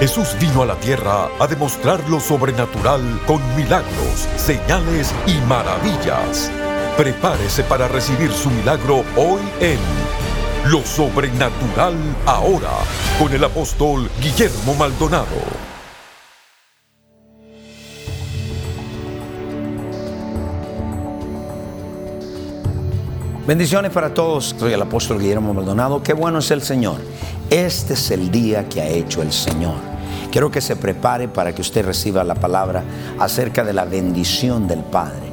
Jesús vino a la tierra a demostrar lo sobrenatural con milagros, señales y maravillas. Prepárese para recibir su milagro hoy en Lo Sobrenatural Ahora con el apóstol Guillermo Maldonado. Bendiciones para todos. Soy el apóstol Guillermo Maldonado. Qué bueno es el Señor. Este es el día que ha hecho el Señor. Quiero que se prepare para que usted reciba la palabra acerca de la bendición del Padre.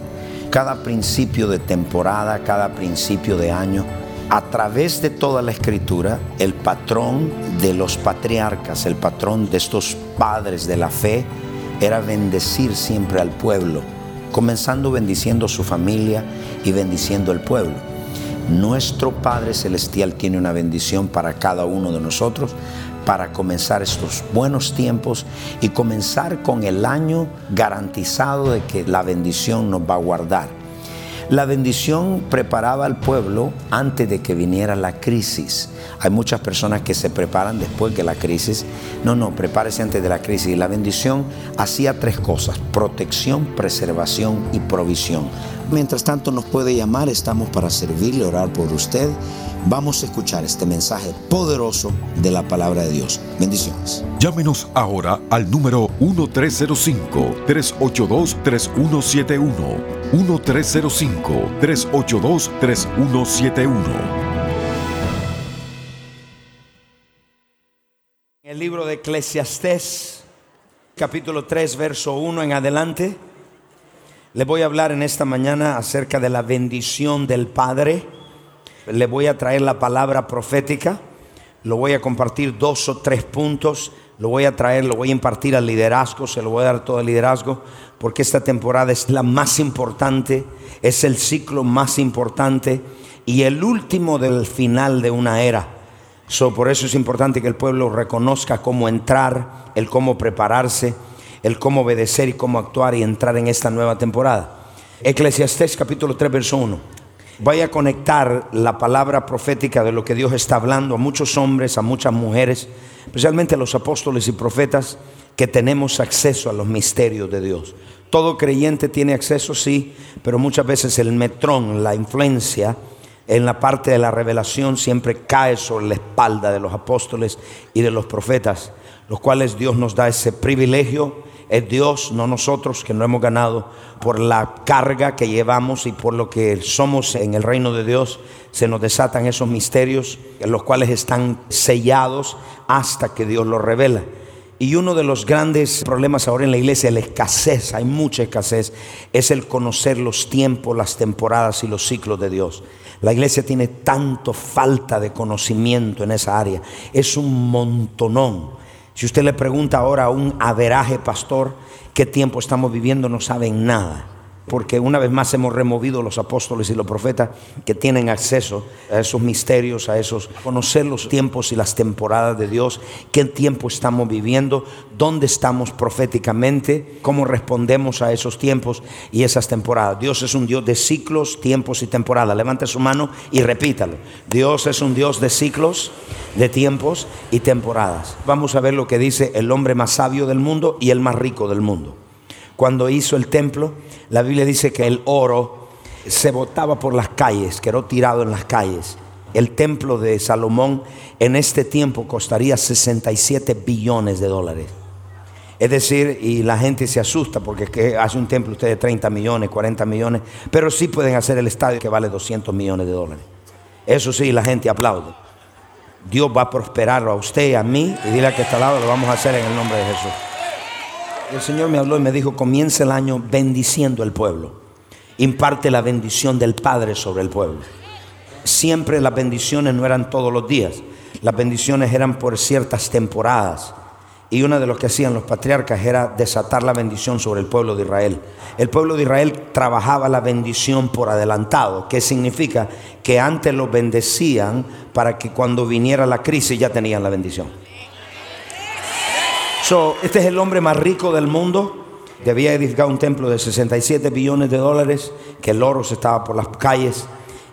Cada principio de temporada, cada principio de año, a través de toda la escritura, el patrón de los patriarcas, el patrón de estos padres de la fe, era bendecir siempre al pueblo, comenzando bendiciendo su familia y bendiciendo el pueblo. Nuestro Padre Celestial tiene una bendición para cada uno de nosotros para comenzar estos buenos tiempos y comenzar con el año garantizado de que la bendición nos va a guardar. La bendición preparaba al pueblo antes de que viniera la crisis. Hay muchas personas que se preparan después de la crisis. No, no, prepárese antes de la crisis. Y la bendición hacía tres cosas, protección, preservación y provisión. Mientras tanto nos puede llamar, estamos para servirle, orar por usted. Vamos a escuchar este mensaje poderoso de la palabra de Dios. Bendiciones. Llámenos ahora al número 1305-382-3171. 1305-382-3171. El libro de Eclesiastés, capítulo 3, verso 1 en adelante, le voy a hablar en esta mañana acerca de la bendición del Padre le voy a traer la palabra profética, lo voy a compartir dos o tres puntos, lo voy a traer, lo voy a impartir al liderazgo, se lo voy a dar todo el liderazgo, porque esta temporada es la más importante, es el ciclo más importante y el último del final de una era. por eso es importante que el pueblo reconozca cómo entrar, el cómo prepararse, el cómo obedecer y cómo actuar y entrar en esta nueva temporada. Eclesiastés capítulo 3, verso 1 vaya a conectar la palabra profética de lo que Dios está hablando a muchos hombres, a muchas mujeres, especialmente a los apóstoles y profetas que tenemos acceso a los misterios de Dios. Todo creyente tiene acceso, sí, pero muchas veces el metrón, la influencia en la parte de la revelación siempre cae sobre la espalda de los apóstoles y de los profetas, los cuales Dios nos da ese privilegio es Dios, no nosotros que no hemos ganado por la carga que llevamos y por lo que somos en el reino de Dios. Se nos desatan esos misterios, los cuales están sellados hasta que Dios los revela. Y uno de los grandes problemas ahora en la iglesia, la escasez, hay mucha escasez, es el conocer los tiempos, las temporadas y los ciclos de Dios. La iglesia tiene tanto falta de conocimiento en esa área. Es un montonón. Si usted le pregunta ahora a un averaje pastor qué tiempo estamos viviendo, no saben nada porque una vez más hemos removido los apóstoles y los profetas que tienen acceso a esos misterios, a esos, conocer los tiempos y las temporadas de Dios, qué tiempo estamos viviendo, dónde estamos proféticamente, cómo respondemos a esos tiempos y esas temporadas. Dios es un Dios de ciclos, tiempos y temporadas. Levante su mano y repítalo. Dios es un Dios de ciclos, de tiempos y temporadas. Vamos a ver lo que dice el hombre más sabio del mundo y el más rico del mundo cuando hizo el templo, la Biblia dice que el oro se botaba por las calles, quedó tirado en las calles. El templo de Salomón en este tiempo costaría 67 billones de dólares. Es decir, y la gente se asusta porque hace un templo usted de 30 millones, 40 millones, pero sí pueden hacer el estadio que vale 200 millones de dólares. Eso sí, la gente aplaude. Dios va a prosperarlo a usted y a mí y dile a que está al lado, lo vamos a hacer en el nombre de Jesús el Señor me habló y me dijo, comienza el año bendiciendo el pueblo. Imparte la bendición del Padre sobre el pueblo. Siempre las bendiciones no eran todos los días. Las bendiciones eran por ciertas temporadas. Y una de lo que hacían los patriarcas era desatar la bendición sobre el pueblo de Israel. El pueblo de Israel trabajaba la bendición por adelantado, que significa que antes lo bendecían para que cuando viniera la crisis ya tenían la bendición este es el hombre más rico del mundo. Debía edificar un templo de 67 billones de dólares, que el oro se estaba por las calles.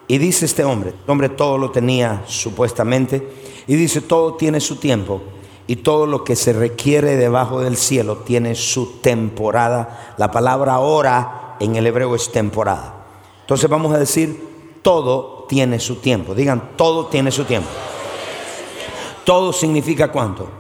Y dice este hombre, el hombre todo lo tenía supuestamente, y dice todo tiene su tiempo y todo lo que se requiere debajo del cielo tiene su temporada. La palabra hora en el hebreo es temporada. Entonces vamos a decir, todo tiene su tiempo. Digan, todo tiene su tiempo. Todo significa cuánto.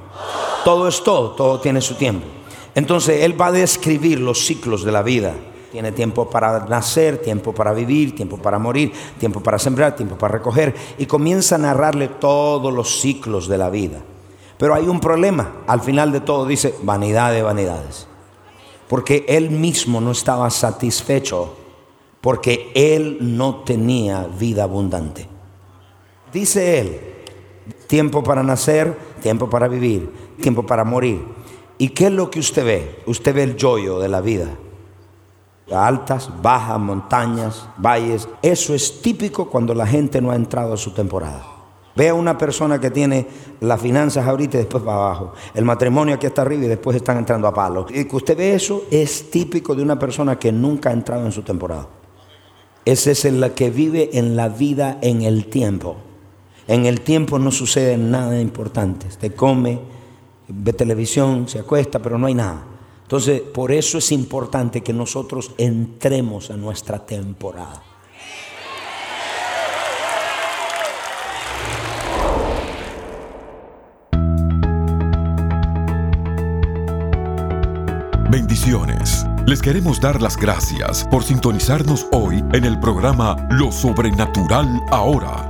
Todo es todo, todo tiene su tiempo. Entonces Él va a describir los ciclos de la vida. Tiene tiempo para nacer, tiempo para vivir, tiempo para morir, tiempo para sembrar, tiempo para recoger. Y comienza a narrarle todos los ciclos de la vida. Pero hay un problema. Al final de todo dice, vanidad de vanidades. Porque Él mismo no estaba satisfecho porque Él no tenía vida abundante. Dice Él, tiempo para nacer, tiempo para vivir, tiempo para morir. ¿Y qué es lo que usted ve? Usted ve el yoyo de la vida. Altas, bajas, montañas, valles. Eso es típico cuando la gente no ha entrado a su temporada. Ve a una persona que tiene las finanzas ahorita y después va abajo. El matrimonio aquí está arriba y después están entrando a palo. Y que usted ve eso es típico de una persona que nunca ha entrado en su temporada. Ese es el que vive en la vida en el tiempo. En el tiempo no sucede nada importante. Usted come, ve televisión, se acuesta, pero no hay nada. Entonces, por eso es importante que nosotros entremos a nuestra temporada. Bendiciones. Les queremos dar las gracias por sintonizarnos hoy en el programa Lo Sobrenatural Ahora.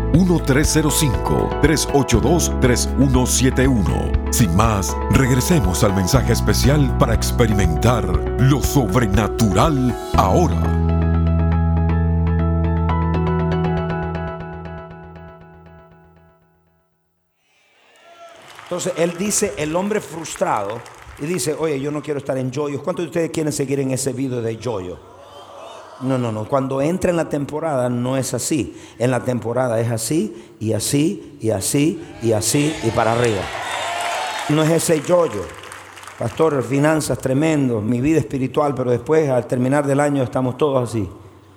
1305-382-3171. Sin más, regresemos al mensaje especial para experimentar lo sobrenatural ahora. Entonces él dice, el hombre frustrado, y dice, oye, yo no quiero estar en joyos. ¿Cuántos de ustedes quieren seguir en ese video de joyo? No, no, no. Cuando entra en la temporada no es así. En la temporada es así y así y así y así y para arriba. No es ese yoyo. Pastor, finanzas tremendo, mi vida espiritual, pero después al terminar del año estamos todos así.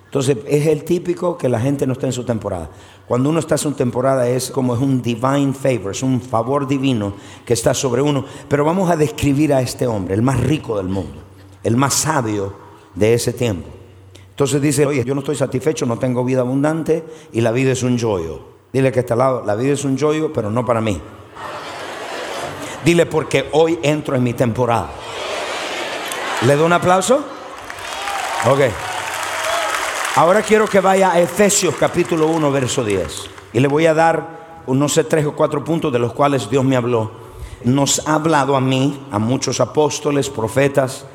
Entonces es el típico que la gente no está en su temporada. Cuando uno está en su temporada es como es un divine favor, es un favor divino que está sobre uno. Pero vamos a describir a este hombre, el más rico del mundo, el más sabio de ese tiempo. Entonces dice, oye, yo no estoy satisfecho, no tengo vida abundante y la vida es un joyo. Dile que está al lado, la vida es un joyo, pero no para mí. Dile porque hoy entro en mi temporada. ¿Le doy un aplauso? Ok. Ahora quiero que vaya a Efesios capítulo 1, verso 10. Y le voy a dar, no sé, tres o cuatro puntos de los cuales Dios me habló. Nos ha hablado a mí, a muchos apóstoles, profetas,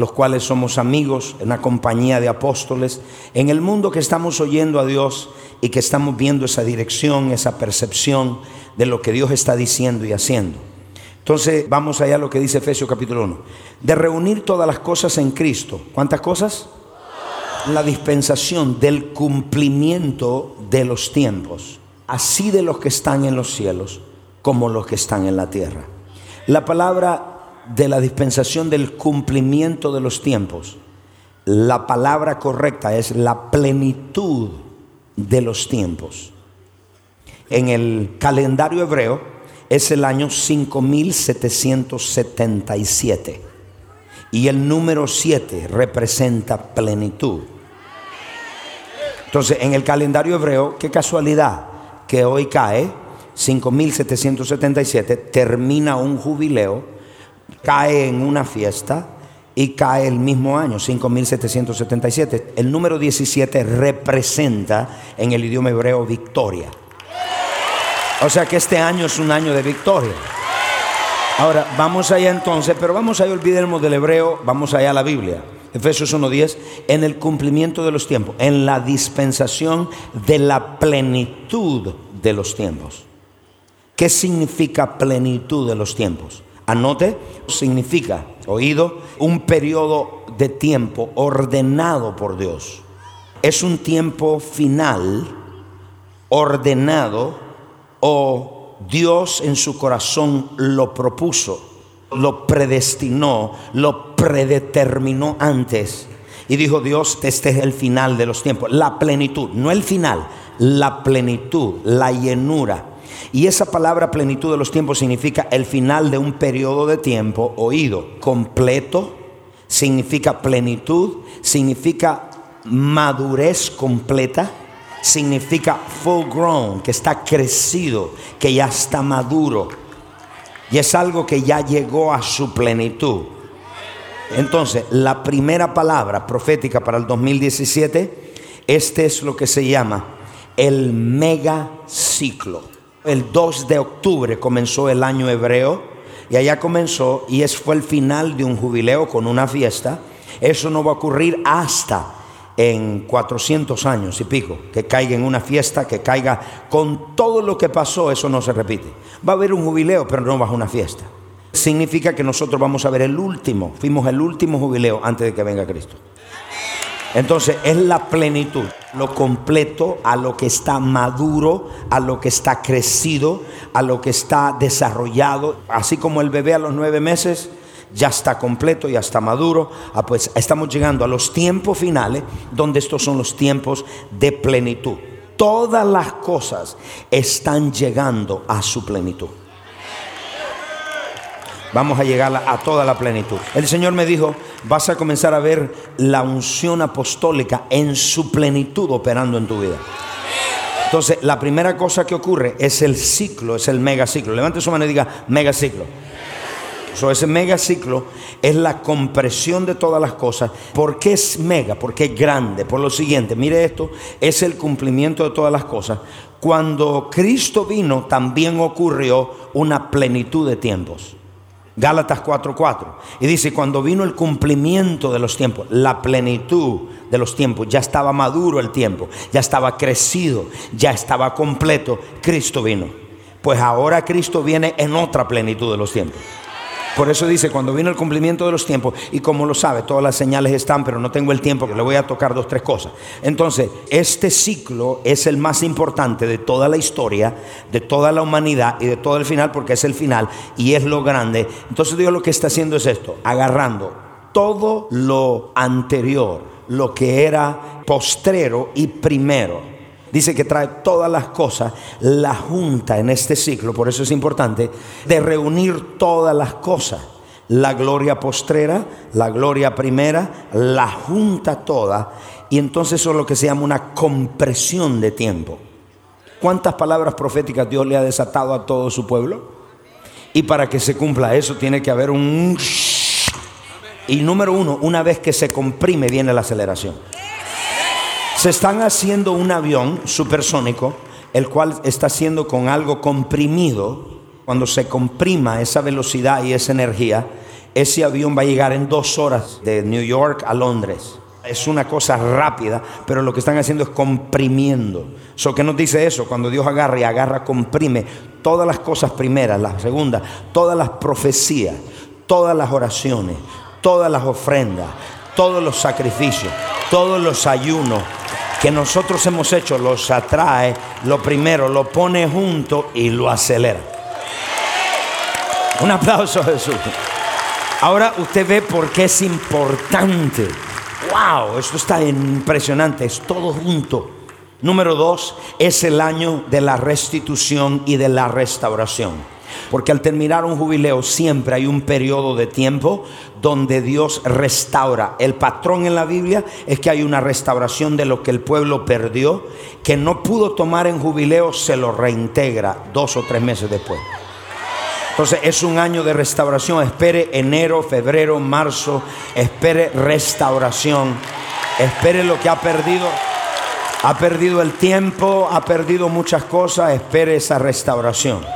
los cuales somos amigos, en una compañía de apóstoles, en el mundo que estamos oyendo a Dios y que estamos viendo esa dirección, esa percepción de lo que Dios está diciendo y haciendo. Entonces vamos allá a lo que dice Efesios capítulo 1. De reunir todas las cosas en Cristo. ¿Cuántas cosas? La dispensación del cumplimiento de los tiempos, así de los que están en los cielos como los que están en la tierra. La palabra de la dispensación del cumplimiento de los tiempos. La palabra correcta es la plenitud de los tiempos. En el calendario hebreo es el año 5777 y el número 7 representa plenitud. Entonces, en el calendario hebreo, qué casualidad que hoy cae 5777, termina un jubileo cae en una fiesta y cae el mismo año, 5777. El número 17 representa en el idioma hebreo victoria. O sea que este año es un año de victoria. Ahora, vamos allá entonces, pero vamos allá, olvidemos del hebreo, vamos allá a la Biblia. Efesios 1.10, en el cumplimiento de los tiempos, en la dispensación de la plenitud de los tiempos. ¿Qué significa plenitud de los tiempos? Anote, significa, oído, un periodo de tiempo ordenado por Dios. Es un tiempo final ordenado o Dios en su corazón lo propuso, lo predestinó, lo predeterminó antes. Y dijo Dios, este es el final de los tiempos, la plenitud, no el final, la plenitud, la llenura. Y esa palabra plenitud de los tiempos significa el final de un periodo de tiempo oído, completo, significa plenitud, significa madurez completa, significa full grown, que está crecido, que ya está maduro. Y es algo que ya llegó a su plenitud. Entonces, la primera palabra profética para el 2017, este es lo que se llama el mega ciclo. El 2 de octubre comenzó el año hebreo y allá comenzó y es, fue el final de un jubileo con una fiesta. Eso no va a ocurrir hasta en 400 años y pico, que caiga en una fiesta, que caiga con todo lo que pasó, eso no se repite. Va a haber un jubileo, pero no va a una fiesta. Significa que nosotros vamos a ver el último, fuimos el último jubileo antes de que venga Cristo. Entonces es la plenitud, lo completo a lo que está maduro, a lo que está crecido, a lo que está desarrollado, así como el bebé a los nueve meses ya está completo, ya está maduro. Ah, pues estamos llegando a los tiempos finales, donde estos son los tiempos de plenitud. Todas las cosas están llegando a su plenitud. Vamos a llegar a toda la plenitud. El Señor me dijo, vas a comenzar a ver la unción apostólica en su plenitud operando en tu vida. Entonces, la primera cosa que ocurre es el ciclo, es el megaciclo. Levante su mano y diga megaciclo ese mega ciclo es la compresión de todas las cosas. ¿Por qué es mega? Porque es grande. Por lo siguiente, mire esto, es el cumplimiento de todas las cosas. Cuando Cristo vino, también ocurrió una plenitud de tiempos. Gálatas 4:4. Y dice, cuando vino el cumplimiento de los tiempos, la plenitud de los tiempos, ya estaba maduro el tiempo, ya estaba crecido, ya estaba completo, Cristo vino. Pues ahora Cristo viene en otra plenitud de los tiempos. Por eso dice, cuando vino el cumplimiento de los tiempos, y como lo sabe, todas las señales están, pero no tengo el tiempo, le voy a tocar dos, tres cosas. Entonces, este ciclo es el más importante de toda la historia, de toda la humanidad y de todo el final, porque es el final y es lo grande. Entonces Dios lo que está haciendo es esto, agarrando todo lo anterior, lo que era postrero y primero dice que trae todas las cosas, la junta en este ciclo, por eso es importante, de reunir todas las cosas. La gloria postrera, la gloria primera, la junta toda, y entonces eso es lo que se llama una compresión de tiempo. ¿Cuántas palabras proféticas Dios le ha desatado a todo su pueblo? Y para que se cumpla eso tiene que haber un... Y número uno, una vez que se comprime viene la aceleración. Se están haciendo un avión supersónico, el cual está siendo con algo comprimido. Cuando se comprima esa velocidad y esa energía, ese avión va a llegar en dos horas de New York a Londres. Es una cosa rápida, pero lo que están haciendo es comprimiendo. So, ¿Qué nos dice eso? Cuando Dios agarra y agarra, comprime todas las cosas primeras, las segundas, todas las profecías, todas las oraciones, todas las ofrendas, todos los sacrificios, todos los ayunos, que nosotros hemos hecho los atrae, lo primero lo pone junto y lo acelera. Un aplauso a Jesús. Ahora usted ve por qué es importante. Wow, esto está impresionante, es todo junto. Número dos, es el año de la restitución y de la restauración. Porque al terminar un jubileo siempre hay un periodo de tiempo donde Dios restaura. El patrón en la Biblia es que hay una restauración de lo que el pueblo perdió, que no pudo tomar en jubileo, se lo reintegra dos o tres meses después. Entonces es un año de restauración. Espere enero, febrero, marzo. Espere restauración. Espere lo que ha perdido. Ha perdido el tiempo, ha perdido muchas cosas. Espere esa restauración.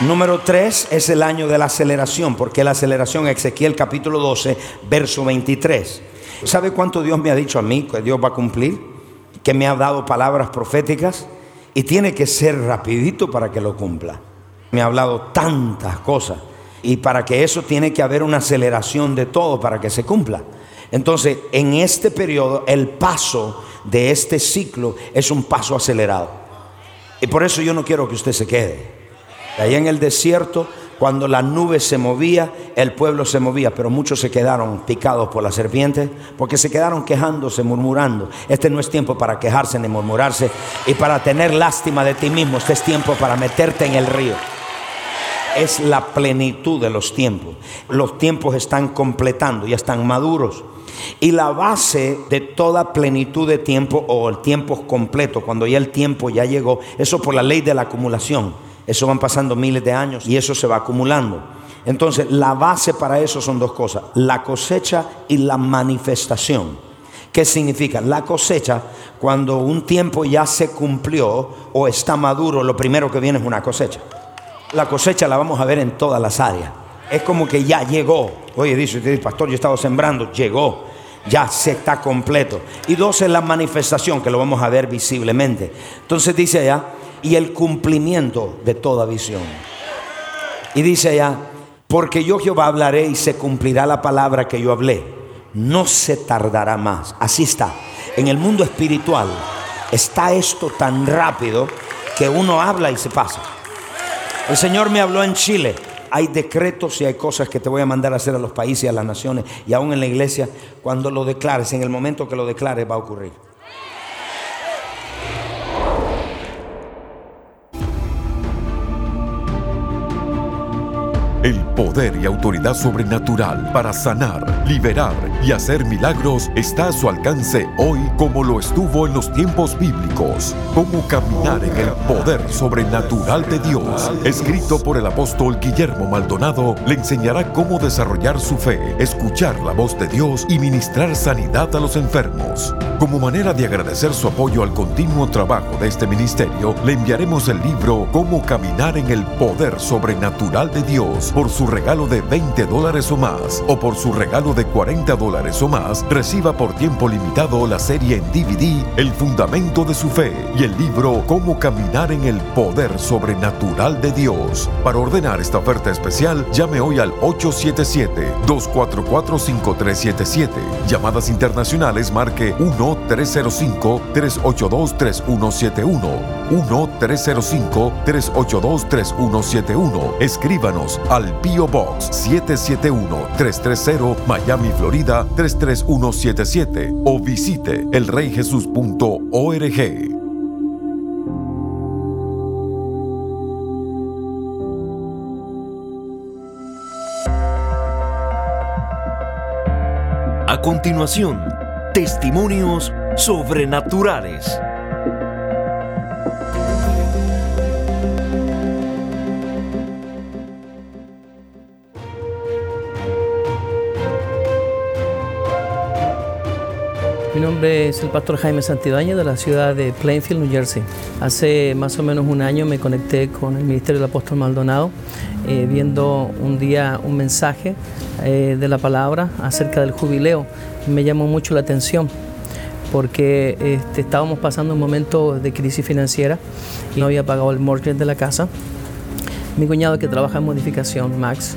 Número 3 es el año de la aceleración, porque la aceleración, Ezequiel capítulo 12, verso 23. ¿Sabe cuánto Dios me ha dicho a mí que Dios va a cumplir? Que me ha dado palabras proféticas y tiene que ser rapidito para que lo cumpla. Me ha hablado tantas cosas. Y para que eso tiene que haber una aceleración de todo para que se cumpla. Entonces, en este periodo, el paso de este ciclo es un paso acelerado. Y por eso yo no quiero que usted se quede. Allá en el desierto, cuando la nube se movía, el pueblo se movía, pero muchos se quedaron picados por la serpiente porque se quedaron quejándose, murmurando. Este no es tiempo para quejarse ni murmurarse y para tener lástima de ti mismo. Este es tiempo para meterte en el río es la plenitud de los tiempos. Los tiempos están completando, ya están maduros. Y la base de toda plenitud de tiempo o el tiempo completo, cuando ya el tiempo ya llegó, eso por la ley de la acumulación. Eso van pasando miles de años y eso se va acumulando. Entonces, la base para eso son dos cosas, la cosecha y la manifestación. ¿Qué significa? La cosecha, cuando un tiempo ya se cumplió o está maduro, lo primero que viene es una cosecha. La cosecha la vamos a ver en todas las áreas. Es como que ya llegó. Oye, dice usted, pastor, yo estaba sembrando, llegó. Ya se está completo. Y dos es la manifestación, que lo vamos a ver visiblemente. Entonces dice allá, y el cumplimiento de toda visión. Y dice allá, porque yo Jehová hablaré y se cumplirá la palabra que yo hablé. No se tardará más. Así está. En el mundo espiritual está esto tan rápido que uno habla y se pasa. El Señor me habló en Chile. Hay decretos y hay cosas que te voy a mandar a hacer a los países y a las naciones y aún en la iglesia. Cuando lo declares, en el momento que lo declares va a ocurrir. El poder y autoridad sobrenatural para sanar, liberar y hacer milagros está a su alcance hoy como lo estuvo en los tiempos bíblicos. Cómo caminar en el poder sobrenatural de Dios. Escrito por el apóstol Guillermo Maldonado, le enseñará cómo desarrollar su fe, escuchar la voz de Dios y ministrar sanidad a los enfermos. Como manera de agradecer su apoyo al continuo trabajo de este ministerio, le enviaremos el libro Cómo caminar en el poder sobrenatural de Dios por su regalo de 20 dólares o más o por su regalo de 40 dólares o más, reciba por tiempo limitado la serie en DVD El Fundamento de su Fe y el libro Cómo caminar en el poder sobrenatural de Dios. Para ordenar esta oferta especial, llame hoy al 877-244-5377. Llamadas internacionales marque 1-305-382-3171. 1-305-382-3171. Escríbanos al Pio Box 771-330 Miami, Florida 33177 o visite elreyjesus.org. A continuación, testimonios sobrenaturales. Mi nombre es el pastor Jaime Santibáñez de la ciudad de Plainfield, New Jersey. Hace más o menos un año me conecté con el Ministerio del Apóstol Maldonado, eh, viendo un día un mensaje eh, de la palabra acerca del jubileo. Me llamó mucho la atención porque este, estábamos pasando un momento de crisis financiera y no había pagado el mortgage de la casa. Mi cuñado que trabaja en modificación, Max,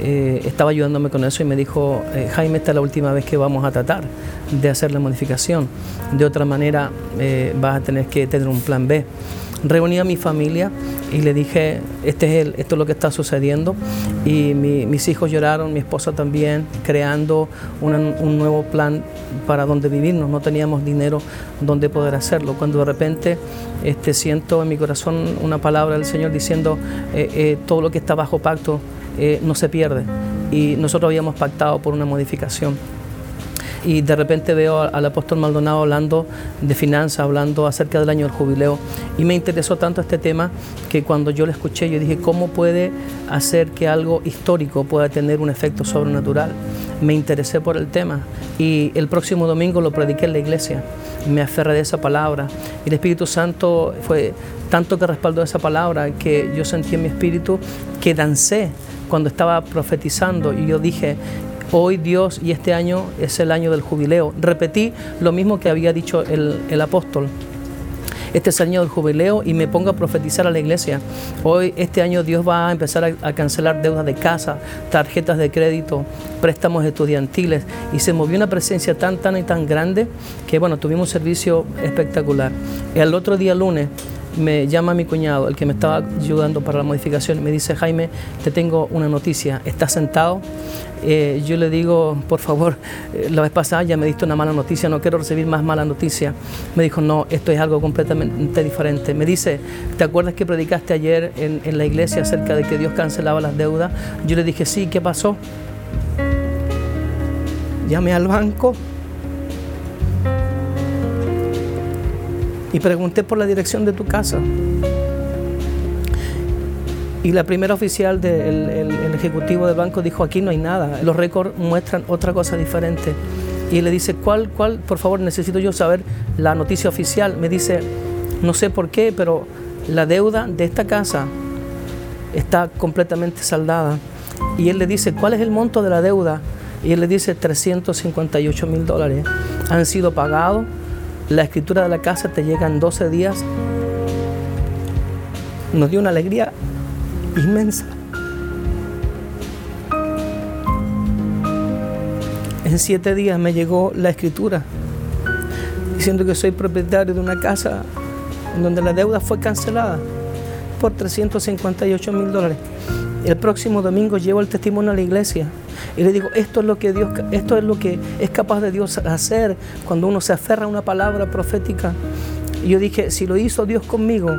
eh, estaba ayudándome con eso y me dijo, eh, Jaime, esta es la última vez que vamos a tratar de hacer la modificación. De otra manera, eh, vas a tener que tener un plan B. Reuní a mi familia y le dije, este es el, esto es lo que está sucediendo. Y mis hijos lloraron, mi esposa también, creando un nuevo plan para donde vivirnos. No teníamos dinero donde poder hacerlo. Cuando de repente este, siento en mi corazón una palabra del Señor diciendo, todo lo que está bajo pacto eh, no se pierde. Y nosotros habíamos pactado por una modificación. Y de repente veo al apóstol Maldonado hablando de finanzas, hablando acerca del año del jubileo. Y me interesó tanto este tema que cuando yo lo escuché, yo dije, ¿cómo puede hacer que algo histórico pueda tener un efecto sobrenatural? Me interesé por el tema y el próximo domingo lo prediqué en la iglesia. Me aferré de esa palabra. Y el Espíritu Santo fue tanto que respaldó esa palabra que yo sentí en mi espíritu que dancé cuando estaba profetizando y yo dije, hoy Dios y este año es el año del jubileo. Repetí lo mismo que había dicho el, apóstol. este es el año del jubileo y me pongo a profetizar a la iglesia. Hoy, este año, Dios va a empezar a, cancelar deudas de casa, tarjetas de crédito, préstamos estudiantiles y se movió una presencia tan, tan y tan grande que, bueno, tuvimos un servicio espectacular. El otro día, lunes, me llama mi cuñado, el que me estaba ayudando para la modificación, me dice, Jaime, te tengo una noticia, ¿estás sentado? Eh, yo le digo, por favor, eh, la vez pasada ya me diste una mala noticia, no quiero recibir más mala noticia. Me dijo, no, esto es algo completamente diferente. Me dice, ¿te acuerdas que predicaste ayer en, en la iglesia acerca de que Dios cancelaba las deudas? Yo le dije, sí, ¿qué pasó? Llamé al banco y pregunté por la dirección de tu casa. Y la primera oficial del el, ejecutivo del banco dijo, aquí no hay nada, los récords muestran otra cosa diferente. Y le dice, ¿cuál, cuál? Por favor, necesito yo saber la noticia oficial. Me dice, no sé por qué, pero la deuda de esta casa está completamente saldada. Y él le dice, ¿cuál es el monto de la deuda? Y él le dice, 358 mil dólares. Han sido pagados la escritura de la casa te llega en 12 días. Nos dio una alegría inmensa. En siete días me llegó la escritura diciendo que soy propietario de una casa donde la deuda fue cancelada por 358 mil dólares. El próximo domingo llevo el testimonio a la iglesia y le digo, esto es lo que Dios, esto es lo que es capaz de Dios hacer cuando uno se aferra a una palabra profética. Y yo dije, si lo hizo Dios conmigo,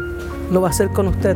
lo va a hacer con usted.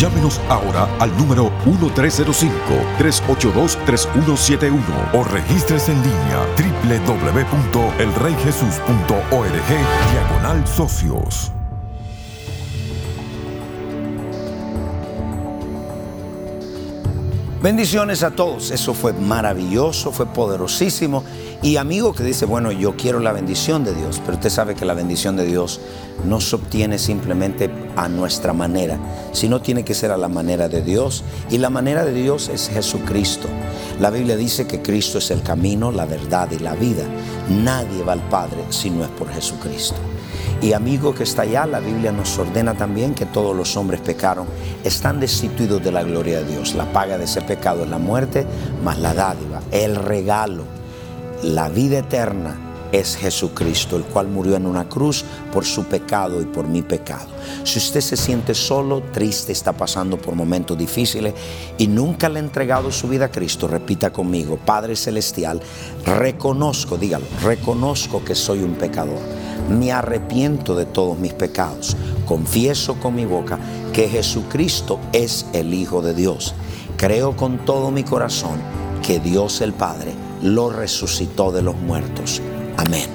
Llámenos ahora al número 1305-382-3171 o registres en línea www.elreyjesus.org diagonal socios. Bendiciones a todos. Eso fue maravilloso, fue poderosísimo. Y amigo que dice, bueno, yo quiero la bendición de Dios, pero usted sabe que la bendición de Dios no se obtiene simplemente a nuestra manera, sino tiene que ser a la manera de Dios. Y la manera de Dios es Jesucristo. La Biblia dice que Cristo es el camino, la verdad y la vida. Nadie va al Padre si no es por Jesucristo. Y amigo que está allá, la Biblia nos ordena también que todos los hombres pecaron, están destituidos de la gloria de Dios. La paga de ese pecado es la muerte, más la dádiva, el regalo, la vida eterna es Jesucristo, el cual murió en una cruz por su pecado y por mi pecado. Si usted se siente solo, triste, está pasando por momentos difíciles y nunca le ha entregado su vida a Cristo, repita conmigo, Padre Celestial, reconozco, dígalo, reconozco que soy un pecador. Me arrepiento de todos mis pecados. Confieso con mi boca que Jesucristo es el Hijo de Dios. Creo con todo mi corazón que Dios el Padre lo resucitó de los muertos. Amén.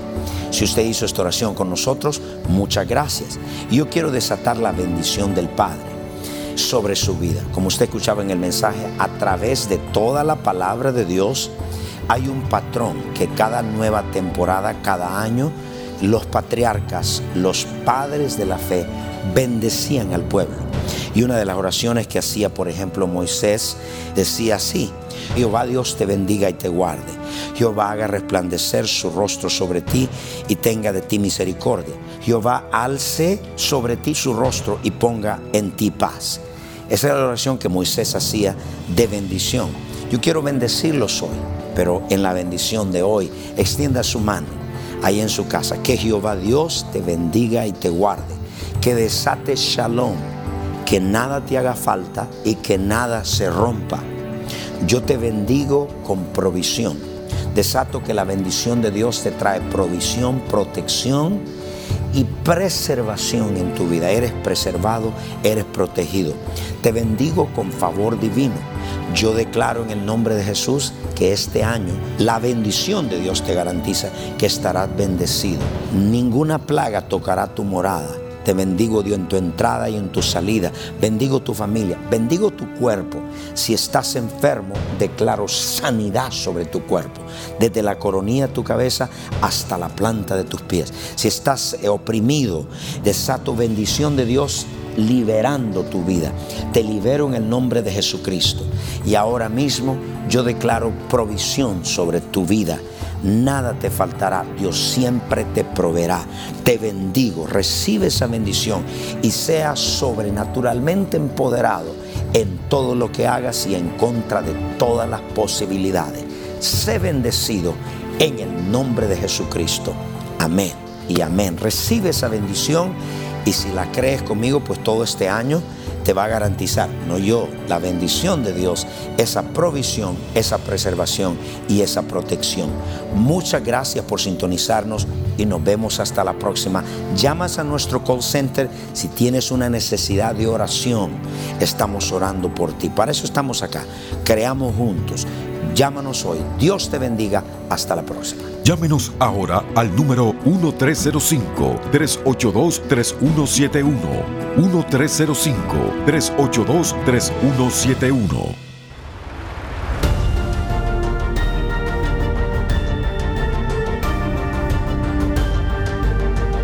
Si usted hizo esta oración con nosotros, muchas gracias. Yo quiero desatar la bendición del Padre sobre su vida. Como usted escuchaba en el mensaje, a través de toda la palabra de Dios hay un patrón que cada nueva temporada, cada año, los patriarcas, los padres de la fe, bendecían al pueblo. Y una de las oraciones que hacía, por ejemplo, Moisés decía así, Jehová Dios te bendiga y te guarde. Jehová haga resplandecer su rostro sobre ti y tenga de ti misericordia. Jehová alce sobre ti su rostro y ponga en ti paz. Esa era la oración que Moisés hacía de bendición. Yo quiero bendecirlos hoy, pero en la bendición de hoy, extienda su mano ahí en su casa. Que Jehová Dios te bendiga y te guarde. Que desate shalom, que nada te haga falta y que nada se rompa. Yo te bendigo con provisión. Desato que la bendición de Dios te trae provisión, protección y preservación en tu vida. Eres preservado, eres protegido. Te bendigo con favor divino. Yo declaro en el nombre de Jesús que este año la bendición de Dios te garantiza que estarás bendecido. Ninguna plaga tocará tu morada te bendigo Dios en tu entrada y en tu salida. Bendigo tu familia. Bendigo tu cuerpo. Si estás enfermo, declaro sanidad sobre tu cuerpo. Desde la coronilla de tu cabeza hasta la planta de tus pies. Si estás oprimido, desato bendición de Dios liberando tu vida. Te libero en el nombre de Jesucristo. Y ahora mismo yo declaro provisión sobre tu vida nada te faltará, Dios siempre te proveerá. Te bendigo, recibe esa bendición y sea sobrenaturalmente empoderado en todo lo que hagas y en contra de todas las posibilidades. Sé bendecido en el nombre de Jesucristo. Amén y amén. Recibe esa bendición y si la crees conmigo, pues todo este año te va a garantizar, no yo, la bendición de Dios, esa provisión, esa preservación y esa protección. Muchas gracias por sintonizarnos y nos vemos hasta la próxima. Llamas a nuestro call center si tienes una necesidad de oración. Estamos orando por ti. Para eso estamos acá. Creamos juntos. Llámanos hoy. Dios te bendiga. Hasta la próxima. Llámenos ahora al número 1305-382-3171. 1305-382-3171.